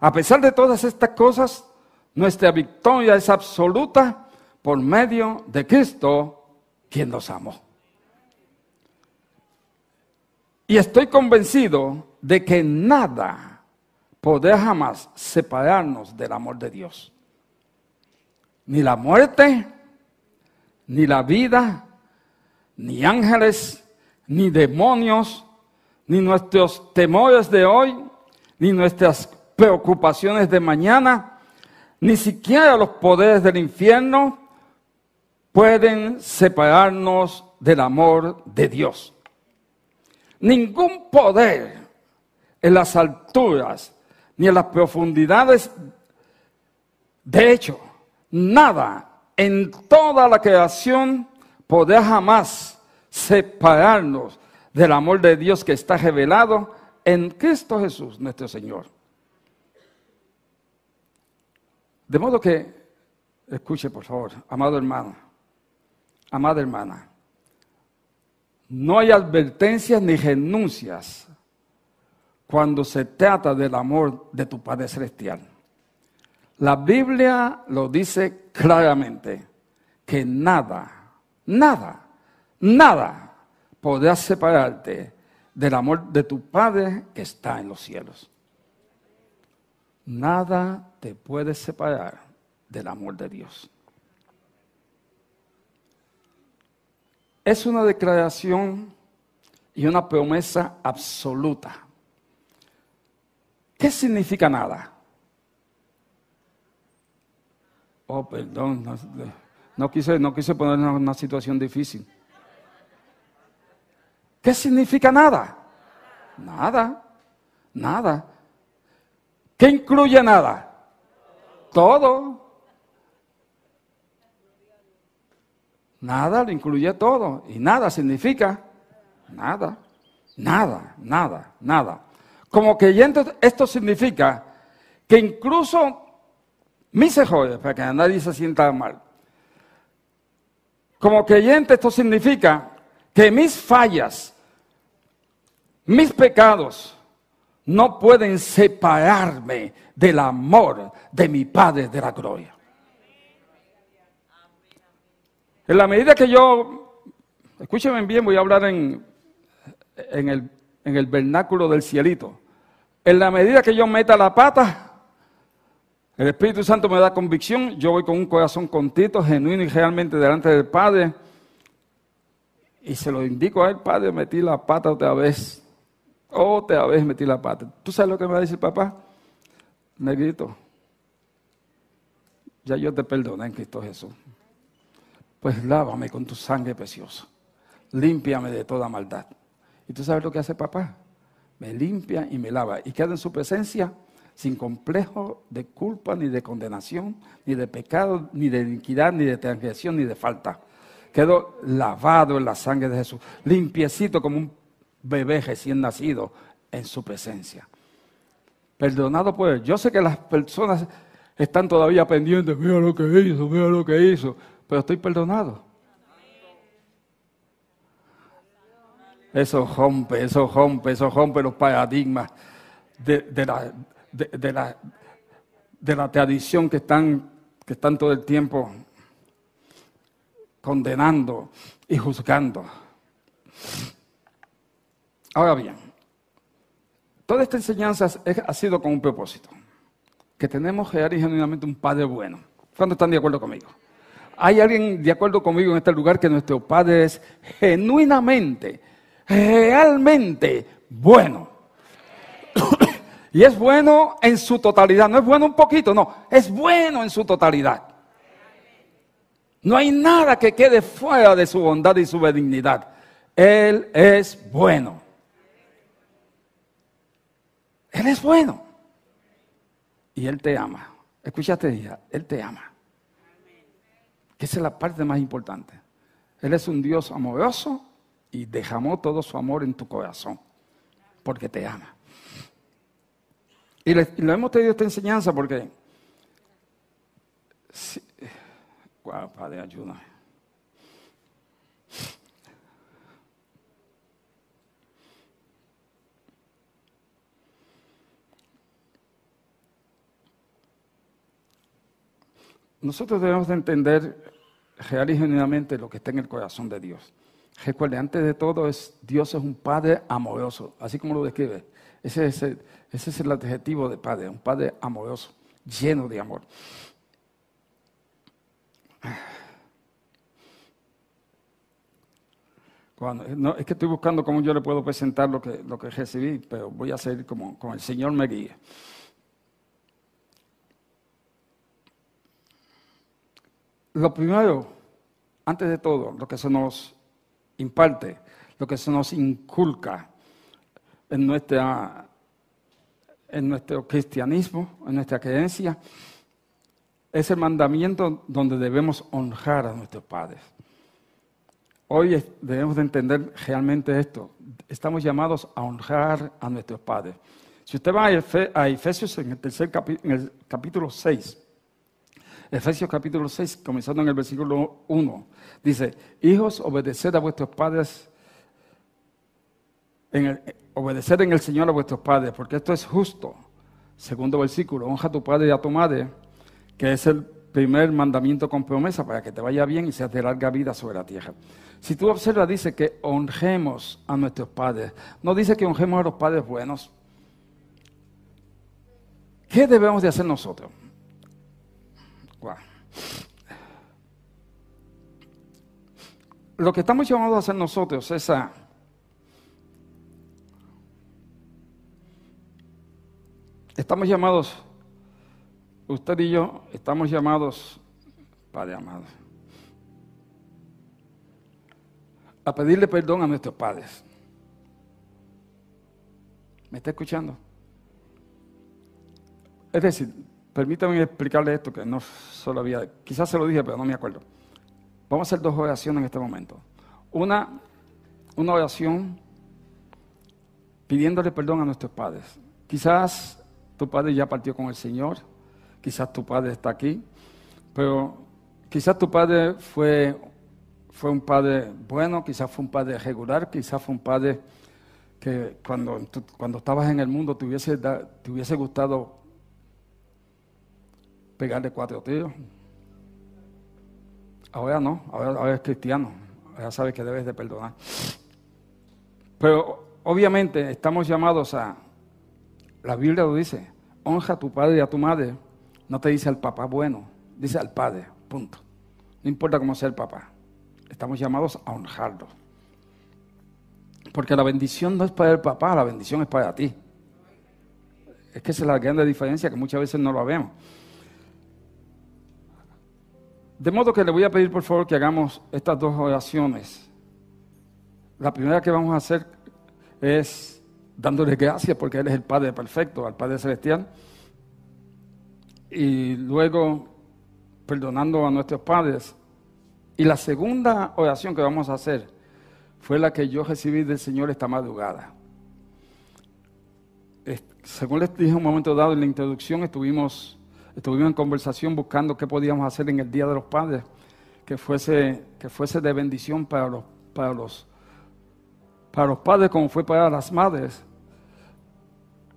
A pesar de todas estas cosas, nuestra victoria es absoluta por medio de Cristo, quien nos amó. Y estoy convencido de que nada podrá jamás separarnos del amor de Dios. Ni la muerte, ni la vida, ni ángeles, ni demonios, ni nuestros temores de hoy, ni nuestras preocupaciones de mañana, ni siquiera los poderes del infierno pueden separarnos del amor de Dios. Ningún poder en las alturas ni en las profundidades. De hecho, nada en toda la creación podrá jamás separarnos del amor de Dios que está revelado en Cristo Jesús, nuestro Señor. De modo que, escuche por favor, amado hermano, amada hermana, no hay advertencias ni renuncias cuando se trata del amor de tu Padre Celestial. La Biblia lo dice claramente, que nada, nada, nada podrá separarte del amor de tu Padre que está en los cielos. Nada te puede separar del amor de Dios. Es una declaración y una promesa absoluta. ¿Qué significa nada? Oh, perdón, no, quise, no quise poner una situación difícil. ¿Qué significa nada? Nada, nada. ¿Qué incluye nada? Todo. Nada lo incluye todo. Y nada significa nada, nada, nada, nada. Como que esto significa que incluso mis errores, para que nadie se sienta mal, como creyente esto significa que mis fallas, Mis pecados no pueden separarme del amor de mi Padre de la gloria. En la medida que yo, escúchenme bien, voy a hablar en, en, el, en el vernáculo del cielito. En la medida que yo meta la pata, el Espíritu Santo me da convicción, yo voy con un corazón contito, genuino y realmente delante del Padre. Y se lo indico a él, Padre, metí la pata otra vez. Otra vez metí la pata. ¿Tú sabes lo que me va a decir papá? Negrito, ya yo te perdoné en Cristo Jesús. Pues lávame con tu sangre preciosa. Límpiame de toda maldad. ¿Y tú sabes lo que hace papá? Me limpia y me lava. Y queda en su presencia sin complejo de culpa, ni de condenación, ni de pecado, ni de iniquidad, ni de transgresión, ni de falta. Quedó lavado en la sangre de Jesús, limpiecito como un bebé recién nacido en su presencia. Perdonado por él. Yo sé que las personas están todavía pendientes, mira lo que hizo, mira lo que hizo, pero estoy perdonado. Eso rompe, eso rompe, eso rompe los paradigmas de, la, tradición que están todo el tiempo condenando y juzgando. Ahora bien, toda esta enseñanza ha sido con un propósito, que tenemos real y genuinamente un Padre bueno. ¿Cuántos están de acuerdo conmigo? ¿Hay alguien de acuerdo conmigo en este lugar que nuestro Padre es genuinamente, realmente bueno? y es bueno en su totalidad, no es bueno un poquito, no, es bueno en su totalidad. No hay nada que quede fuera de su bondad y su benignidad. Él es bueno. Él es bueno. Y Él te ama. Escúchate, hija, Él te ama. Que esa es la parte más importante. Él es un Dios amoroso y dejamó todo su amor en tu corazón. Porque te ama. Y, lo hemos tenido esta enseñanza porque Wow, Padre, ayúdame. Nosotros debemos de entender real y genuinamente lo que está en el corazón de Dios. Recuerde, antes de todo, es, Dios es un Padre amoroso, así como lo describe. Ese es, ese es el adjetivo de Padre, un Padre amoroso, lleno de amor. no, es que estoy buscando cómo yo le puedo presentar lo que, lo que recibí, pero voy a hacer como, como el Señor me guíe. Lo primero, antes de todo, lo que se nos imparte, lo que se nos inculca en, nuestro cristianismo, en nuestra creencia, es el mandamiento donde debemos honrar a nuestros padres. Hoy debemos de entender realmente esto. Estamos llamados a honrar a nuestros padres. Si usted va a Efesios en el, tercer en el capítulo 6, Efesios capítulo 6, comenzando en el versículo 1, dice, hijos, obedeced a vuestros padres, en obedeced en el Señor a vuestros padres, porque esto es justo. Segundo versículo, honra a tu padre y a tu madre, que es el primer mandamiento con promesa para que te vaya bien y seas de larga vida sobre la tierra. Si tú observas, dice que honremos a nuestros padres. No dice que honremos a los padres buenos. ¿Qué debemos de hacer nosotros? Lo que estamos llamados a hacer nosotros es a Estamos llamados usted y yo estamos llamados, Padre amado, a pedirle perdón a nuestros padres. ¿Me está escuchando? Es decir, permítame explicarle esto que no solo había, quizás se lo dije, pero no me acuerdo. Vamos a hacer dos oraciones en este momento. Una, una oración pidiéndole perdón a nuestros padres. Quizás tu padre ya partió con el Señor quizás tu padre está aquí, pero quizás tu padre fue, fue un padre bueno, quizás fue un padre regular, quizás fue un padre que cuando, cuando estabas en el mundo te hubiese, te hubiese gustado pegarle cuatro tiros? Ahora no, ahora, ahora es cristiano, ahora sabes que debes de perdonar. Pero obviamente estamos llamados a, la Biblia lo dice, honra a tu padre y a tu madre. No te dice al papá bueno, dice al padre, punto. No importa cómo sea el papá, estamos llamados a honrarlo. Porque la bendición no es para el papá, la bendición es para ti. Es que esa es la gran diferencia que muchas veces no lo vemos. De modo que le voy a pedir por favor que hagamos estas dos oraciones. La primera que vamos a hacer es dándole gracias porque Él es el Padre perfecto, al Padre celestial. Y luego perdonando a nuestros padres. Y la segunda oración que vamos a hacer fue la que yo recibí del Señor esta madrugada. Según les dije un momento dado en la introducción, estuvimos, estuvimos en conversación buscando qué podíamos hacer en el Día de los Padres que fuese, que fuese de bendición para los, para, los, para los padres como fue para las madres.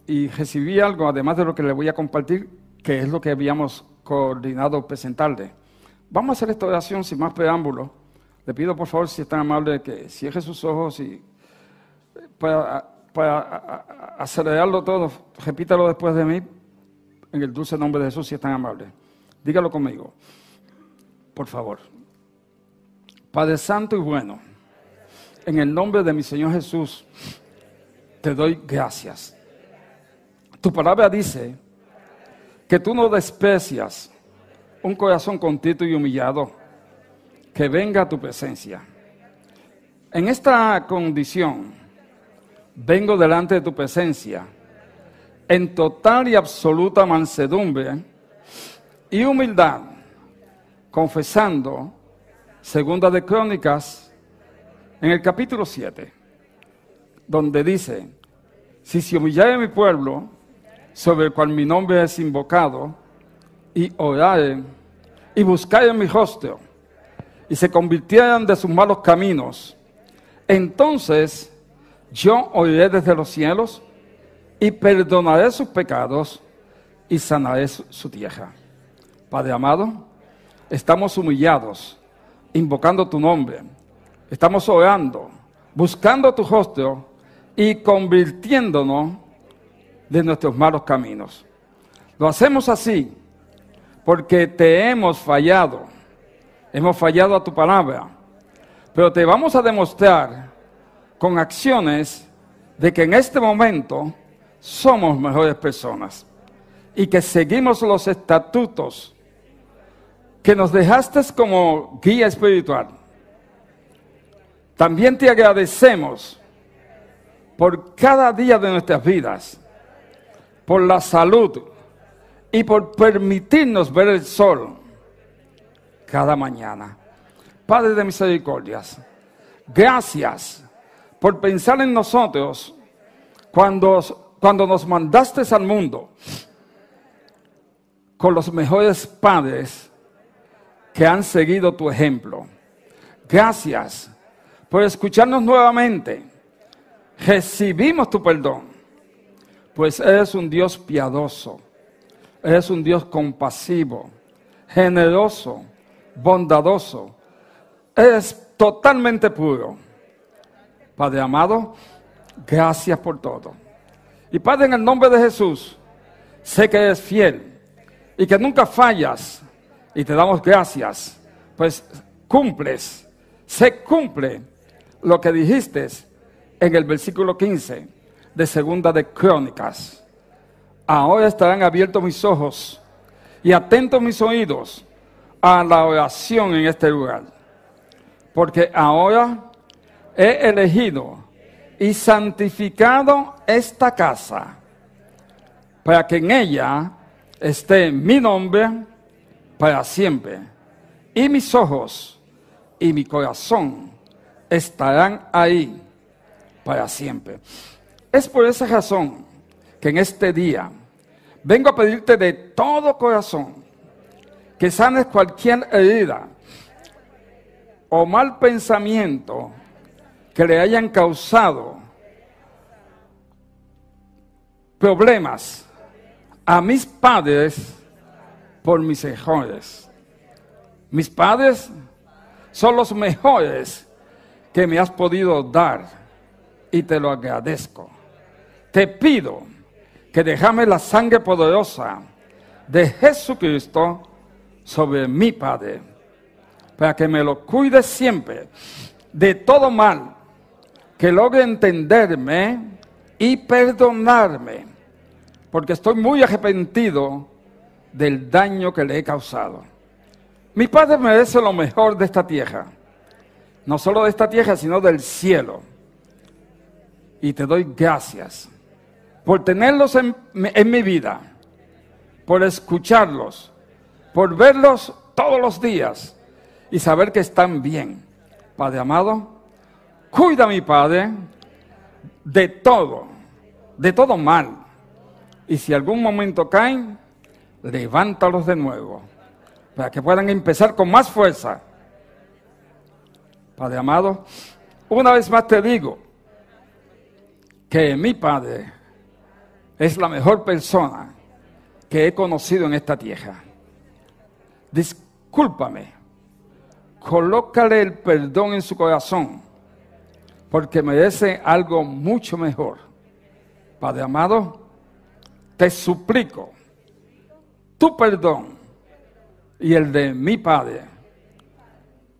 Y recibí algo, además de lo que les voy a compartir, que es lo que habíamos coordinado presentarle. Vamos a hacer esta oración sin más preámbulo. Le pido por favor, si es tan amable, que cierre sus ojos y para, para acelerarlo todo, repítalo después de mí en el dulce nombre de Jesús, si es tan amable. Dígalo conmigo, por favor. Padre Santo y bueno, en el nombre de mi Señor Jesús, te doy gracias. Tu palabra dice que tú no desprecias un corazón contrito y humillado, que venga a tu presencia. En esta condición, vengo delante de tu presencia en total y absoluta mansedumbre y humildad, confesando, segunda de Crónicas, en el capítulo 7, donde dice, si se humillare mi pueblo, sobre el cual mi nombre es invocado, y oraren, y buscaren mi rostro, y se convirtieran de sus malos caminos, entonces yo oiré desde los cielos y perdonaré sus pecados y sanaré su, tierra. Padre amado, estamos humillados, invocando tu nombre, estamos orando, buscando tu rostro y convirtiéndonos de nuestros malos caminos. Lo hacemos así porque te hemos fallado, hemos fallado a tu palabra, pero te vamos a demostrar con acciones de que en este momento somos mejores personas y que seguimos los estatutos que nos dejaste como guía espiritual. También te agradecemos por cada día de nuestras vidas, por la salud y por permitirnos ver el sol cada mañana. Padre de misericordias, gracias por pensar en nosotros cuando, cuando nos mandaste al mundo con los mejores padres que han seguido tu ejemplo. Gracias por escucharnos nuevamente. Recibimos tu perdón, pues eres un Dios piadoso, eres un Dios compasivo, generoso, bondadoso, eres totalmente puro. Padre amado, gracias por todo. Y Padre, en el nombre de Jesús, sé que eres fiel y que nunca fallas y te damos gracias, pues cumples, se cumple lo que dijiste en el versículo 15 de Segunda de Crónicas. Ahora estarán abiertos mis ojos y atentos mis oídos a la oración en este lugar, porque ahora he elegido y santificado esta casa para que en ella esté mi nombre para siempre. Y mis ojos y mi corazón estarán ahí para siempre. Es por esa razón que en este día vengo a pedirte de todo corazón que sanes cualquier herida o mal pensamiento que le hayan causado problemas a mis padres por mis errores. Mis padres son los mejores que me has podido dar y te lo agradezco. Te pido que dejame la sangre poderosa de Jesucristo sobre mi Padre, para que me lo cuide siempre de todo mal, que logre entenderme y perdonarme, porque estoy muy arrepentido del daño que le he causado. Mi Padre merece lo mejor de esta tierra, no solo de esta tierra, sino del cielo. Y te doy gracias por tenerlos en, en mi vida, por escucharlos, por verlos todos los días y saber que están bien. Padre amado, cuida a mi Padre de todo, de todo mal. Y si algún momento caen, levántalos de nuevo, para que puedan empezar con más fuerza. Padre amado, una vez más te digo que mi Padre es la mejor persona que he conocido en esta tierra. Discúlpame, colócale el perdón en su corazón, porque merece algo mucho mejor. Padre amado, te suplico tu perdón y el de mi Padre.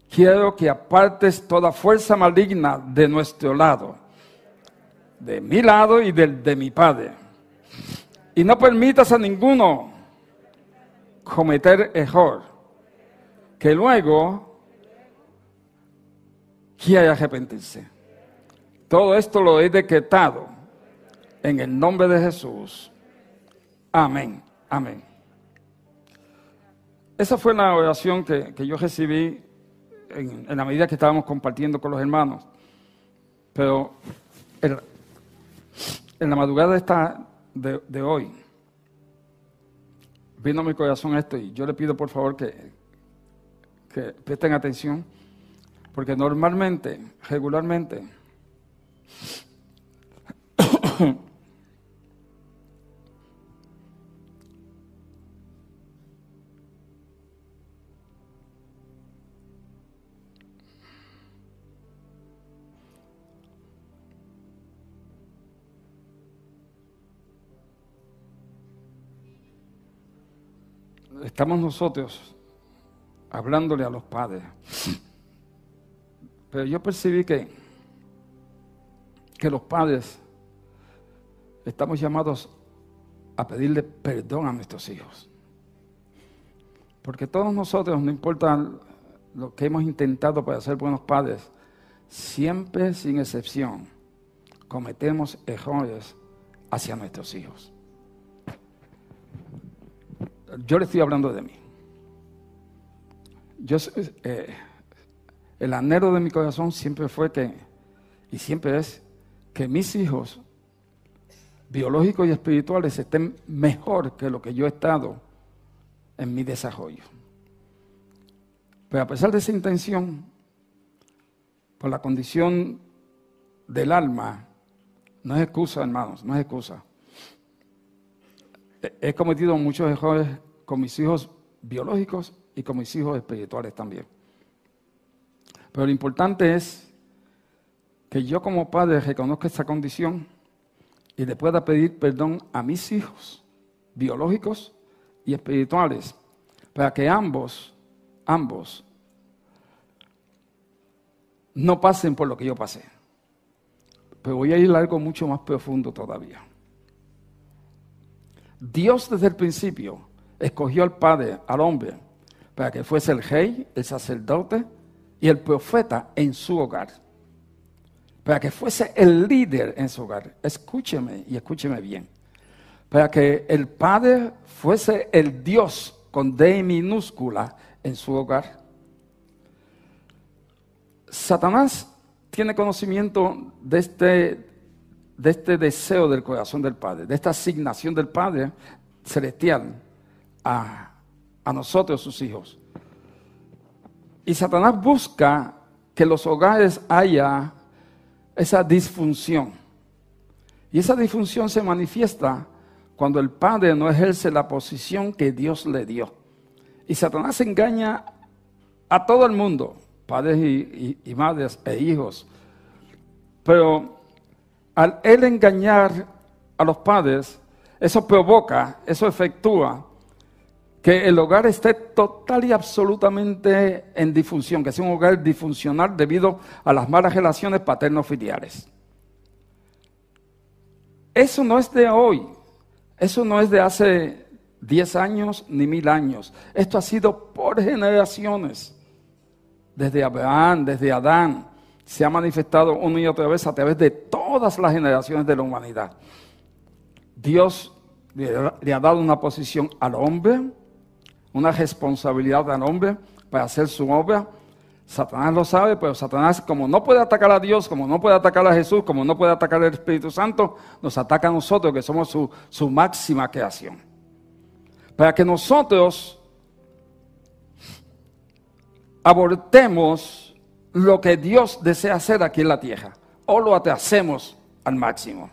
Quiero que apartes toda fuerza maligna de nuestro lado, de mi lado y del de mi Padre. Y no permitas a ninguno cometer error, que luego quiera arrepentirse. Todo esto lo he decretado en el nombre de Jesús. Amén. Amén. Esa fue la oración que, yo recibí en, la medida que estábamos compartiendo con los hermanos. Pero en, la madrugada de, esta, de, de, hoy, vino a mi corazón esto y yo le pido por favor que, que presten atención, porque normalmente, regularmente, estamos nosotros hablándole a los padres. Pero yo percibí que, que los padres estamos llamados a pedirle perdón a nuestros hijos. Porque todos nosotros, no importa lo que hemos intentado para ser buenos padres, siempre sin excepción cometemos errores hacia nuestros hijos yo le estoy hablando de mí. Yo, eh, el anhelo de mi corazón siempre fue que, y siempre es, que mis hijos biológicos y espirituales estén mejor que lo que yo he estado en mi desarrollo. Pero a pesar de esa intención, por la condición del alma, no es excusa, hermanos, no es excusa. He cometido muchos errores con mis hijos biológicos y con mis hijos espirituales también. Pero lo importante es que yo como padre reconozca esa condición y le pueda pedir perdón a mis hijos biológicos y espirituales para que ambos, ambos, no pasen por lo que yo pasé. Pero voy a ir a algo mucho más profundo todavía. Dios desde el principio escogió al Padre, al hombre, para que fuese el rey, el sacerdote y el profeta en su hogar. Para que fuese el líder en su hogar. Escúcheme y escúcheme bien. Para que el Padre fuese el Dios con D minúscula en su hogar. Satanás tiene conocimiento de este, de este deseo del corazón del Padre, de esta asignación del Padre celestial a, nosotros, sus hijos. Y Satanás busca que los hogares haya esa disfunción. Y esa disfunción se manifiesta cuando el padre no ejerce la posición que Dios le dio. Y Satanás engaña a todo el mundo, padres y, madres e hijos. Pero al él engañar a los padres, eso provoca, eso efectúa que el hogar esté total y absolutamente en disfunción, que sea un hogar disfuncional debido a las malas relaciones paterno-filiales. Eso no es de hoy, eso no es de hace 10 años ni mil años. Esto ha sido por generaciones. Desde Abraham, desde Adán, se ha manifestado una y otra vez a través de todas las generaciones de la humanidad. Dios le ha dado una posición al hombre, una responsabilidad al hombre para hacer su obra. Satanás lo sabe, pero Satanás, como no puede atacar a Dios, como no puede atacar a Jesús, como no puede atacar al Espíritu Santo, nos ataca a nosotros, que somos su, su máxima creación. Para que nosotros abortemos lo que Dios desea hacer aquí en la tierra, o lo atrasemos al máximo.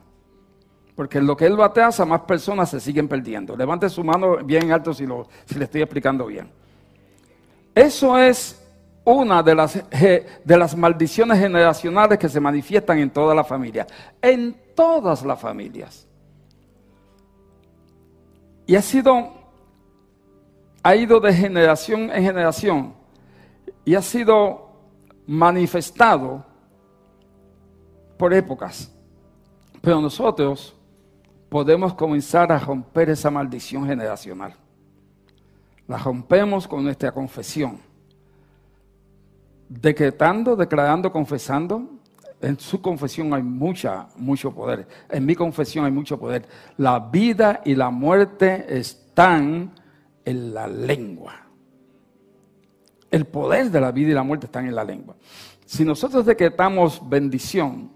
Porque lo que Él lo atrasa, más personas se siguen perdiendo. Levante su mano bien alto si, lo, si le estoy explicando bien. Eso es una de las, de las maldiciones generacionales que se manifiestan en toda la familia, en todas las familias. Y ha sido, ha ido de generación en generación y ha sido manifestado por épocas. Pero nosotros podemos comenzar a romper esa maldición generacional. La rompemos con nuestra confesión decretando, declarando, confesando. En su confesión hay mucha, mucho poder. En mi confesión hay mucho poder. La vida y la muerte están en la lengua. El poder de la vida y la muerte están en la lengua. Si nosotros decretamos bendición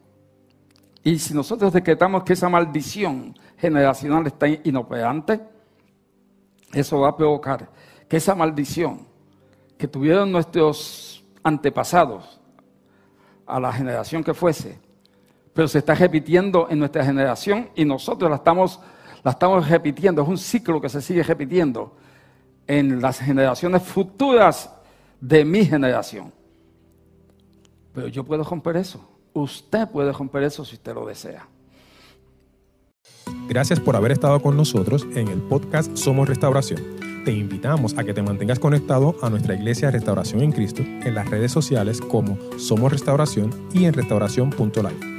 y si nosotros decretamos que esa maldición generacional está inoperante, eso va a provocar que esa maldición que tuvieron nuestros antepasados, a la generación que fuese, pero se está repitiendo en nuestra generación y nosotros la estamos, la estamos repitiendo, es un ciclo que se sigue repitiendo en las generaciones futuras de mi generación. Pero yo puedo romper eso, usted puede romper eso si usted lo desea. Gracias por haber estado con nosotros en el podcast Somos Restauración te invitamos a que te mantengas conectado a nuestra iglesia Restauración en Cristo en las redes sociales como Somos Restauración y en restauración.live.